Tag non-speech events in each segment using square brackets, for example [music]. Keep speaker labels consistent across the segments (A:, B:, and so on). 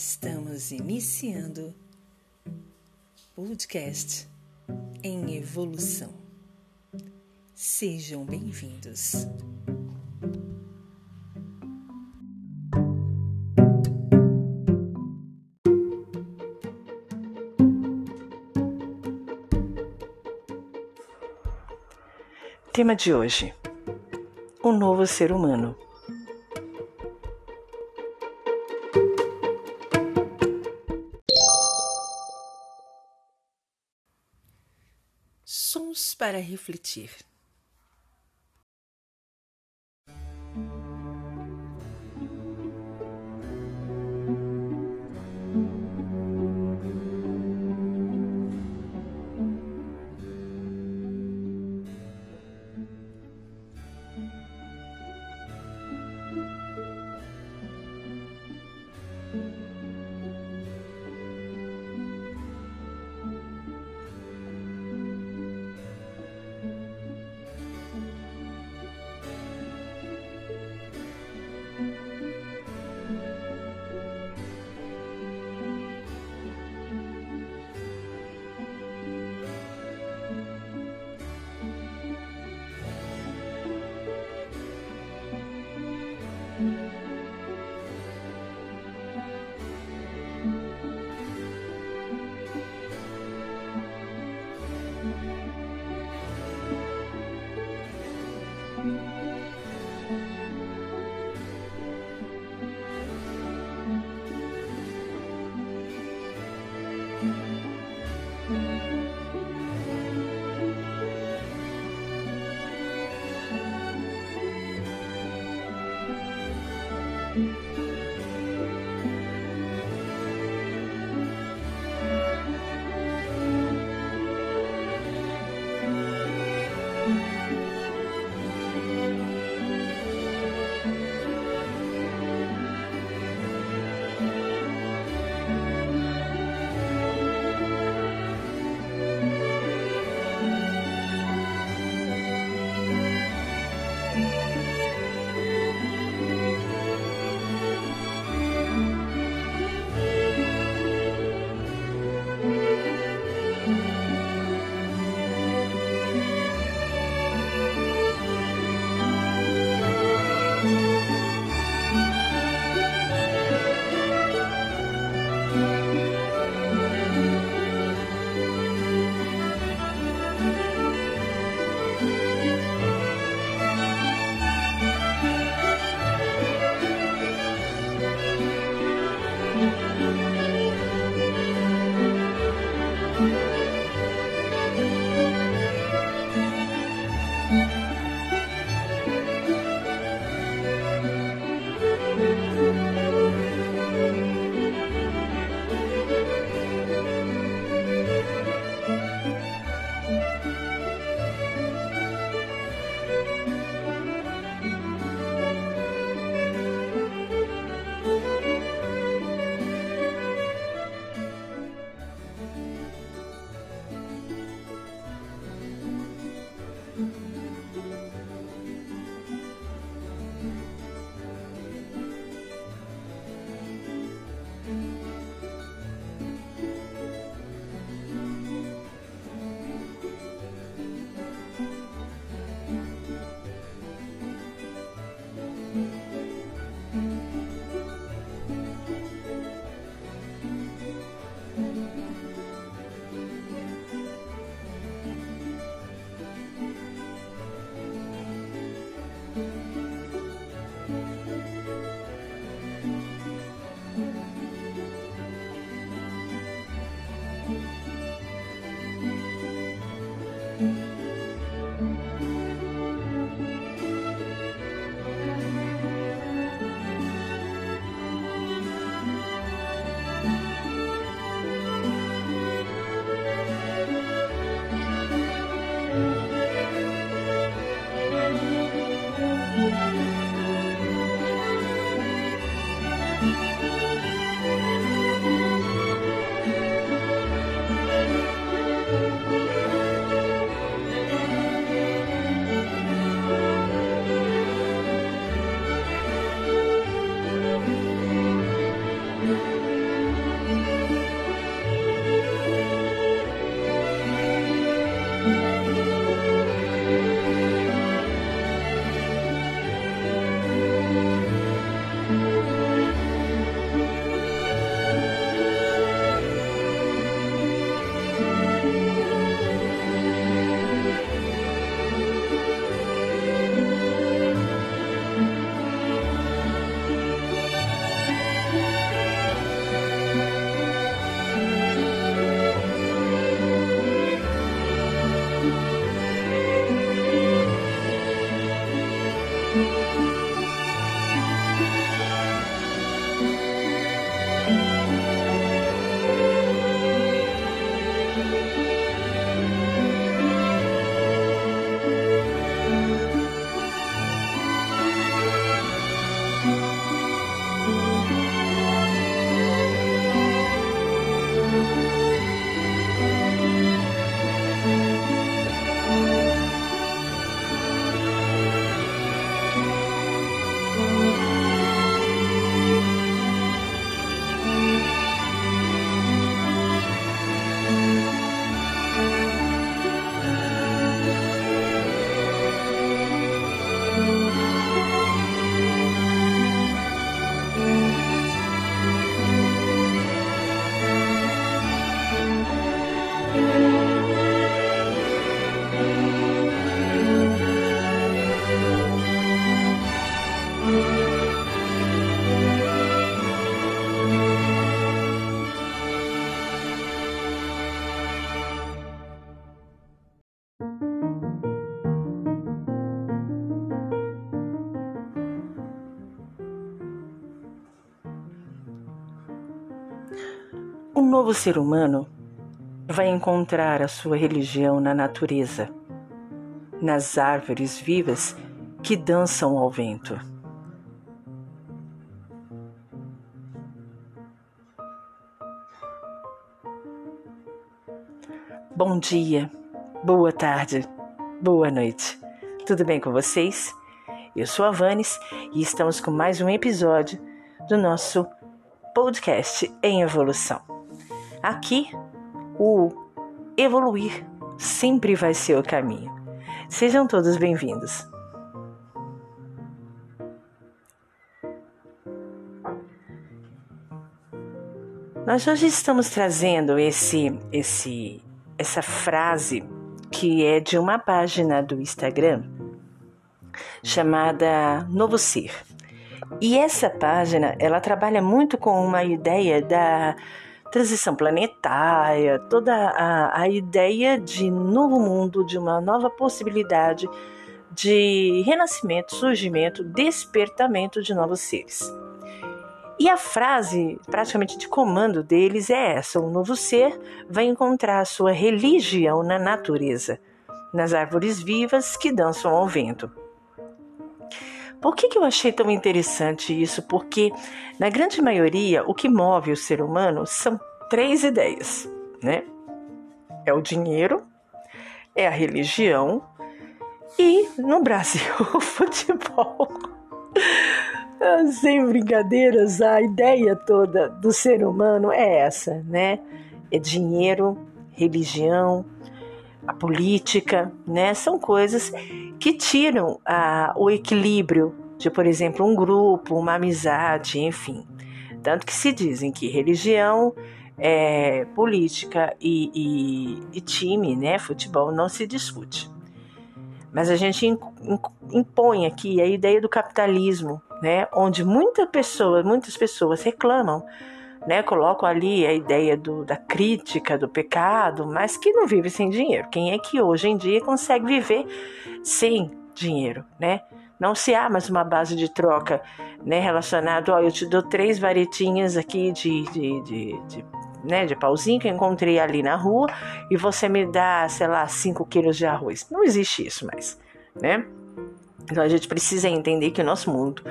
A: Estamos iniciando podcast em evolução. Sejam bem-vindos. Tema de hoje: O novo ser humano. Sons para refletir. Novo ser humano vai encontrar a sua religião na natureza, nas árvores vivas que dançam ao vento. Bom dia, boa tarde, boa noite. Tudo bem com vocês? Eu sou a Vanes e estamos com mais um episódio do nosso podcast em evolução. Aqui, o evoluir sempre vai ser o caminho. Sejam todos bem-vindos. Nós hoje estamos trazendo esse, esse, essa frase que é de uma página do Instagram chamada Novo Ser. E essa página, ela trabalha muito com uma ideia da transição planetária, toda a, a ideia de novo mundo, de uma nova possibilidade de renascimento, surgimento, despertamento de novos seres. E a frase, praticamente de comando deles, é essa: o novo ser vai encontrar sua religião na natureza, nas árvores vivas que dançam ao vento. Por que, que eu achei tão interessante isso? Porque, na grande maioria, o que move o ser humano são três ideias, né? É o dinheiro, é a religião e, no Brasil, [laughs] o futebol. Sem brincadeiras, a ideia toda do ser humano é essa, né? É dinheiro, religião, a política, né? São coisas que tiram a, o equilíbrio de, por exemplo, um grupo, uma amizade, enfim. Tanto que se dizem que religião, é, política e, e, e time, né? Futebol não se discute. Mas a gente impõe aqui a ideia do capitalismo, né? Onde muita pessoa, muitas pessoas reclamam, né? Colocam ali a ideia do, da crítica, do pecado, mas que não vive sem dinheiro. Quem é que hoje em dia consegue viver sem dinheiro, né? Não se há mais uma base de troca, né? Relacionado, ó, eu te dou três varetinhas aqui de, de, de, de né, de pauzinho que eu encontrei ali na rua e você me dá, sei lá, 5 quilos de arroz. Não existe isso mais, né? Então a gente precisa entender que o nosso mundo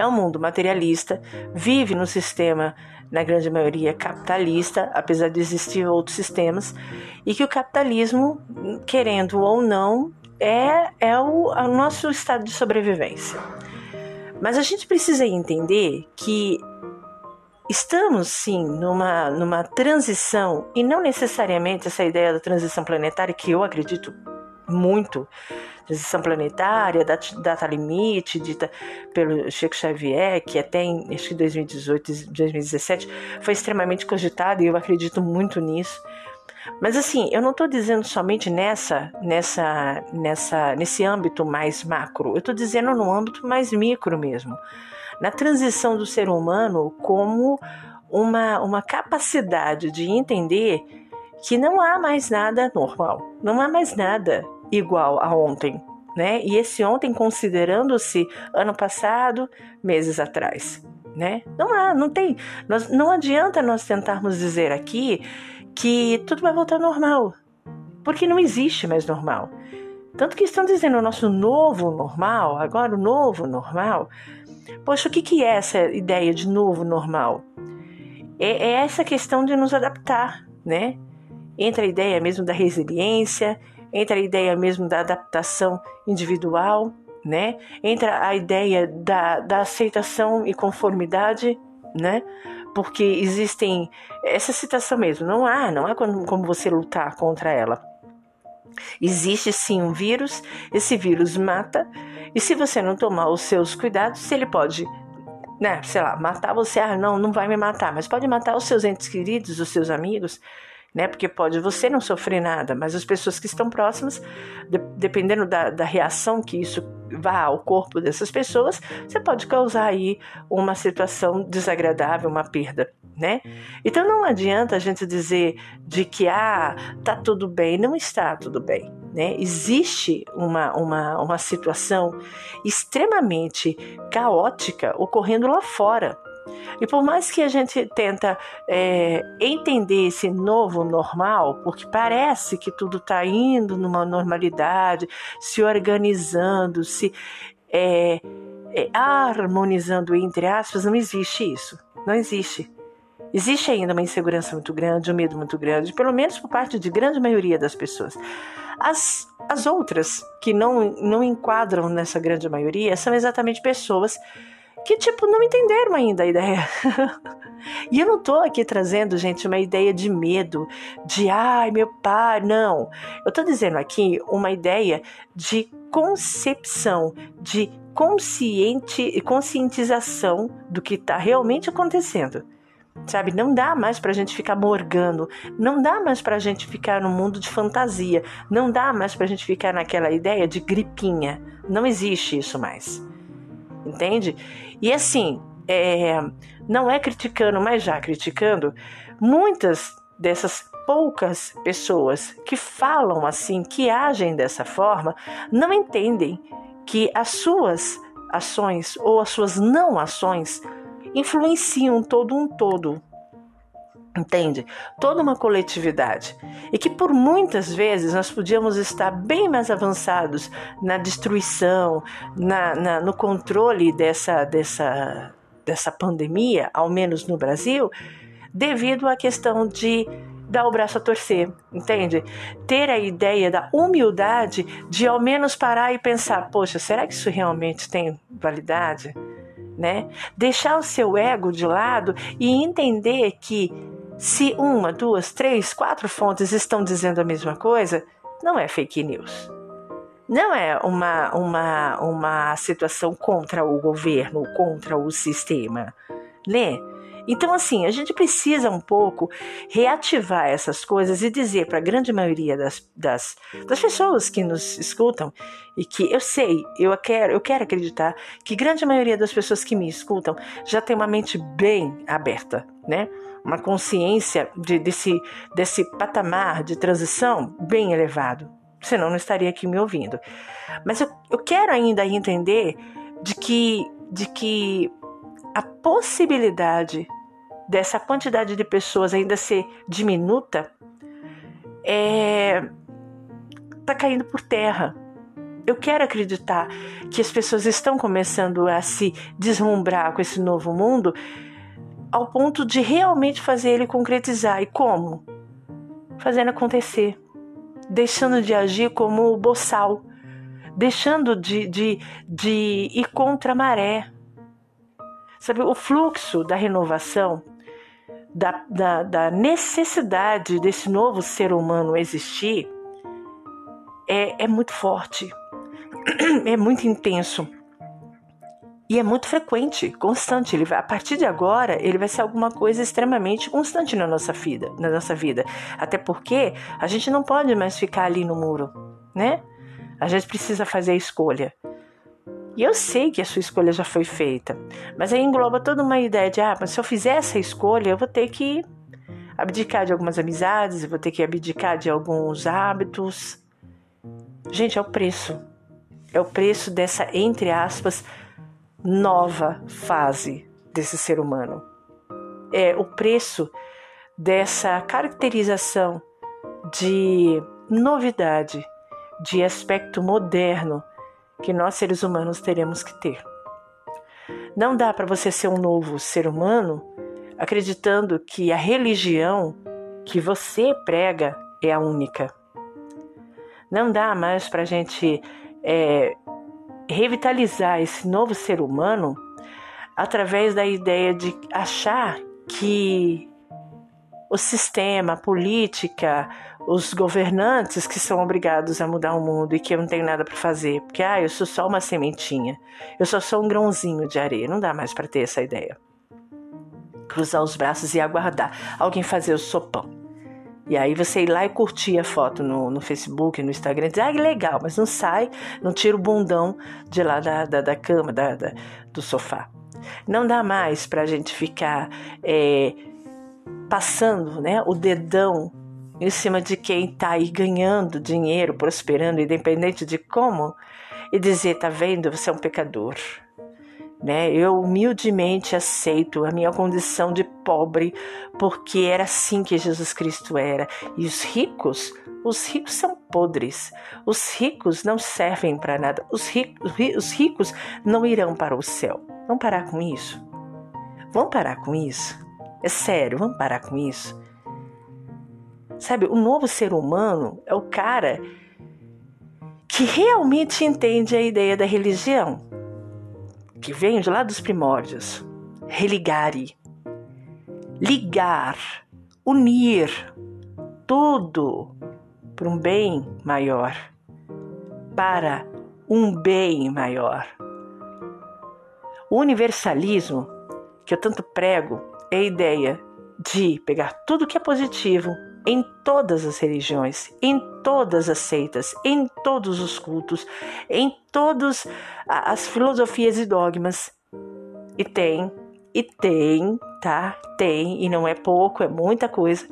A: é um mundo materialista, vive no sistema, na grande maioria, capitalista, apesar de existir outros sistemas, e que o capitalismo, querendo ou não, é, é o, o nosso estado de sobrevivência. Mas a gente precisa entender que estamos sim numa, numa transição, e não necessariamente essa ideia da transição planetária, que eu acredito muito, transição planetária, data, limite, dita pelo Chico Xavier, que até em acho que 2018, 2017 foi extremamente cogitado e eu acredito muito nisso. Mas assim, eu não estou dizendo somente nessa, nessa, nessa, nesse âmbito mais macro. Eu estou dizendo no âmbito mais micro mesmo, na transição do ser humano como uma, uma capacidade de entender que não há mais nada normal, não há mais nada igual a ontem, né? E esse ontem considerando-se ano passado, meses atrás, né? Não há, não tem, nós, não adianta nós tentarmos dizer aqui que tudo vai voltar normal, porque não existe mais normal. Tanto que estão dizendo o nosso novo normal, agora o novo normal. Poxa, o que, que é essa ideia de novo normal? É, é essa questão de nos adaptar, né? Entre a ideia mesmo da resiliência, entra a ideia mesmo da adaptação individual, né? Entra a ideia da, da aceitação e conformidade, né? Porque existem essa citação mesmo, não há, não há como você lutar contra ela. Existe sim um vírus, esse vírus mata, e se você não tomar os seus cuidados, ele pode, né, sei lá, matar você, ah, não, não vai me matar, mas pode matar os seus entes queridos, os seus amigos, né? Porque pode você não sofrer nada, mas as pessoas que estão próximas, de, dependendo da, da reação que isso vá ao corpo dessas pessoas, você pode causar aí uma situação desagradável, uma perda, né? Então não adianta a gente dizer de que ah, tá tudo bem, não está tudo bem, né? Existe uma, uma, uma situação extremamente caótica ocorrendo lá fora E por mais que a gente tenta é, entender esse novo normal, porque parece que tudo está indo numa normalidade, se organizando, se é, é, harmonizando entre aspas, não existe isso. Não existe. Existe ainda uma insegurança muito grande, um medo muito grande, pelo menos por parte de grande maioria das pessoas. As, as outras, que não, não enquadram nessa grande maioria, são exatamente pessoas que, tipo, não entenderam ainda a ideia. [laughs] e eu não tô aqui trazendo, gente, uma ideia de medo, de ai, meu pai, não. Eu tô dizendo aqui uma ideia de concepção, de consciente, conscientização do que está realmente acontecendo. Sabe, não dá mais pra gente ficar morgando, não dá mais pra gente ficar no mundo de fantasia, não dá mais pra gente ficar naquela ideia de gripinha. Não existe isso mais. Entende? E assim, é, não é criticando, mas já criticando, muitas dessas poucas pessoas que falam assim, que agem dessa forma, não entendem que as suas ações ou as suas não ações influenciam todo um todo. Entende? Toda uma coletividade. E que por muitas vezes nós podíamos estar bem mais avançados na destruição, na, na, no controle dessa, dessa, dessa pandemia, ao menos no Brasil, devido à questão de dar o braço a torcer, entende? Ter a ideia da humildade de ao menos parar e pensar: poxa, será que isso realmente tem validade? né? Deixar o seu ego de lado e entender que se uma, duas, três, quatro fontes estão dizendo a mesma coisa, não é fake news. Não é uma, uma, uma situação contra o governo, contra o sistema, né? Então, assim, a gente precisa um pouco reativar essas coisas e dizer para a grande maioria das, das, das pessoas que nos escutam e que eu sei, eu quero, eu quero acreditar que grande maioria das pessoas que me escutam já tem uma mente bem aberta, né? Uma consciência de, desse, desse patamar de transição bem elevado. Senão não estaria aqui me ouvindo. Mas eu, eu quero ainda entender de que, de que a possibilidade dessa quantidade de pessoas ainda ser diminuta é tá caindo por terra. Eu quero acreditar que as pessoas estão começando a se deslumbrar com esse novo mundo ao ponto de realmente fazer ele concretizar. E como? Fazendo acontecer, deixando de agir como o boçal, deixando de, de, de ir contra a maré, Sabe, o fluxo da renovação, da, da, da necessidade desse novo ser humano existir, é, é muito forte, [clears throat] é muito intenso. E é muito frequente, constante. Ele vai, a partir de agora, ele vai ser alguma coisa extremamente constante na nossa vida, na nossa vida. Até porque a gente não pode mais ficar ali no muro, né? A gente precisa fazer a escolha. E eu sei que a sua escolha já foi feita, mas aí engloba toda uma ideia de: ah, mas se eu fizer essa escolha, eu vou ter que abdicar de algumas amizades, eu vou ter que abdicar de alguns hábitos. Gente, é o preço. É o preço dessa, entre aspas, nova fase desse ser humano. É o preço dessa caracterização de novidade, de aspecto moderno que nós seres humanos teremos que ter. Não dá para você ser um novo ser humano acreditando que a religião que você prega é a única. Não dá mais para a gente é, revitalizar esse novo ser humano através da ideia de achar que o sistema, a política, os governantes que são obrigados a mudar o mundo e que eu não tenho nada para fazer, porque ah, eu sou só uma sementinha, eu só sou um grãozinho de areia, não dá mais para ter essa ideia. Cruzar os braços e aguardar alguém fazer o sopão. E aí você ir lá e curtir a foto no, no Facebook, no Instagram, dizer, ah, que legal, mas não sai, não tira o bundão de lá da, da, da cama, da, da, do sofá. Não dá mais para a gente ficar é, passando né, o dedão em cima de quem está aí ganhando dinheiro, prosperando, independente de como, e dizer: tá vendo, você é um pecador. né? Eu humildemente aceito a minha condição de pobre, porque era assim que Jesus Cristo era. E os ricos, os ricos são podres. Os ricos não servem para nada. Os ricos, os ricos não irão para o céu. Vamos parar com isso? Vamos parar com isso? É sério, vamos parar com isso? Sabe, o novo ser humano é o cara que realmente entende a ideia da religião que vem de lá dos primórdios. Religare. Ligar, unir tudo para um bem maior. Para um bem maior. O universalismo que eu tanto prego é a ideia de pegar tudo que é positivo em todas as religiões, em todas as seitas, em todos os cultos, em todas as filosofias e dogmas. E tem, e tem, tá? Tem, e não é pouco, é muita coisa.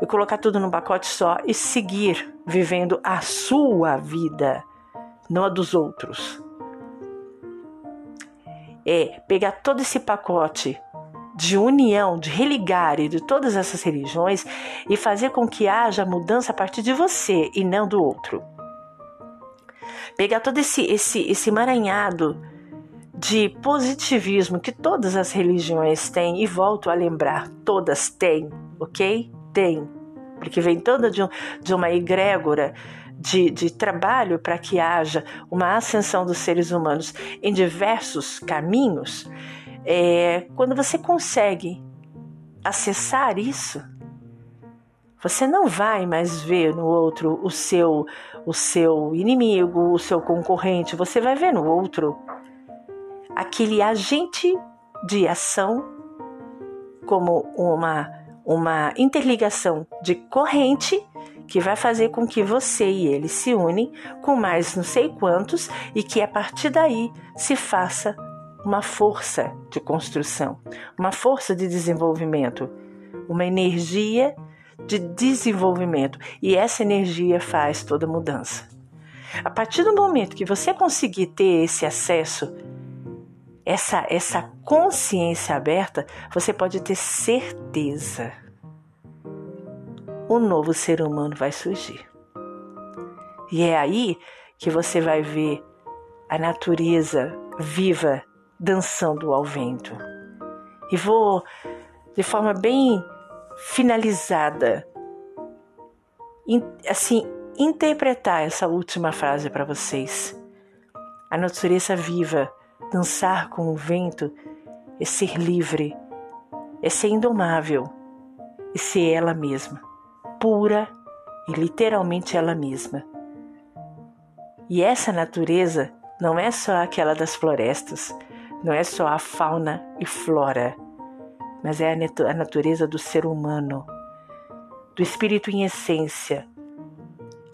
A: E colocar tudo num pacote só e seguir vivendo a sua vida, não a dos outros. É pegar todo esse pacote de união, de religar de todas essas religiões e fazer com que haja mudança a partir de você e não do outro. Pegar todo esse, esse, esse emaranhado de positivismo que todas as religiões têm, e volto a lembrar, todas têm, ok? Tem, porque vem toda de, um, de uma egrégora de, de trabalho para que haja uma ascensão dos seres humanos em diversos caminhos é, quando você consegue acessar isso, você não vai mais ver no outro o seu o seu inimigo, o seu concorrente, você vai ver no outro aquele agente de ação como uma uma interligação de corrente que vai fazer com que você e ele se unem com mais não sei quantos e que a partir daí se faça uma força de construção, uma força de desenvolvimento, uma energia de desenvolvimento. E essa energia faz toda mudança. A partir do momento que você conseguir ter esse acesso, essa, essa consciência aberta, você pode ter certeza. Um novo ser humano vai surgir. E é aí que você vai ver a natureza viva dançando ao vento. E vou, de forma bem finalizada, in, assim, interpretar essa última frase para vocês. A natureza viva, dançar com o vento, é ser livre, é ser indomável, e ser ela mesma, pura e literalmente ela mesma. E essa natureza não é só aquela das florestas, não é só a fauna e flora, mas é a natureza do ser humano, do espírito em essência,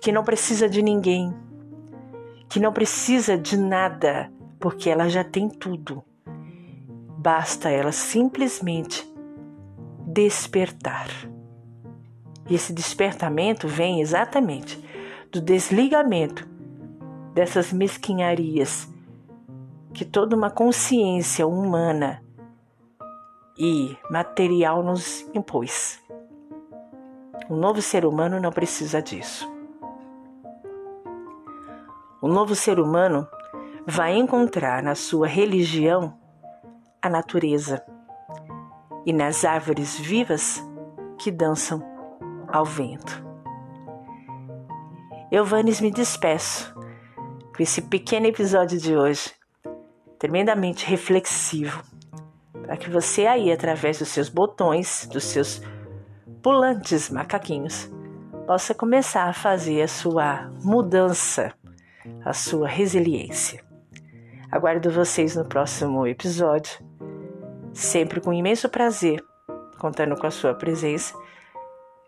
A: que não precisa de ninguém, que não precisa de nada, porque ela já tem tudo. Basta ela simplesmente despertar. E esse despertamento vem exatamente do desligamento dessas mesquinharias que toda uma consciência humana e material nos impôs. O novo ser humano não precisa disso. O novo ser humano vai encontrar na sua religião a natureza e nas árvores vivas que dançam ao vento. Eu, Vanes, me despeço com esse pequeno episódio de hoje tremendamente reflexivo, para que você aí, através dos seus botões, dos seus pulantes macaquinhos, possa começar a fazer a sua mudança, a sua resiliência. Aguardo vocês no próximo episódio, sempre com imenso prazer, contando com a sua presença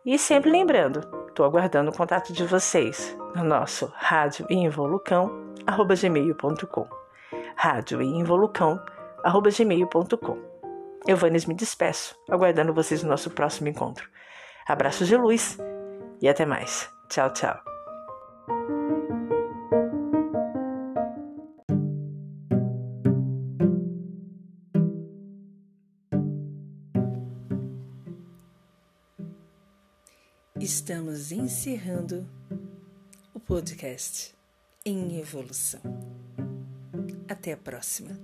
A: e sempre lembrando, estou aguardando o contato de vocês no nosso rádio involucão@gmail.com rádio e involucão, arroba gmail.com. Eu, Vanes, me despeço, aguardando vocês no nosso próximo encontro. Abraços de luz e até mais. Tchau, tchau. Estamos encerrando o podcast em evolução. Até a próxima.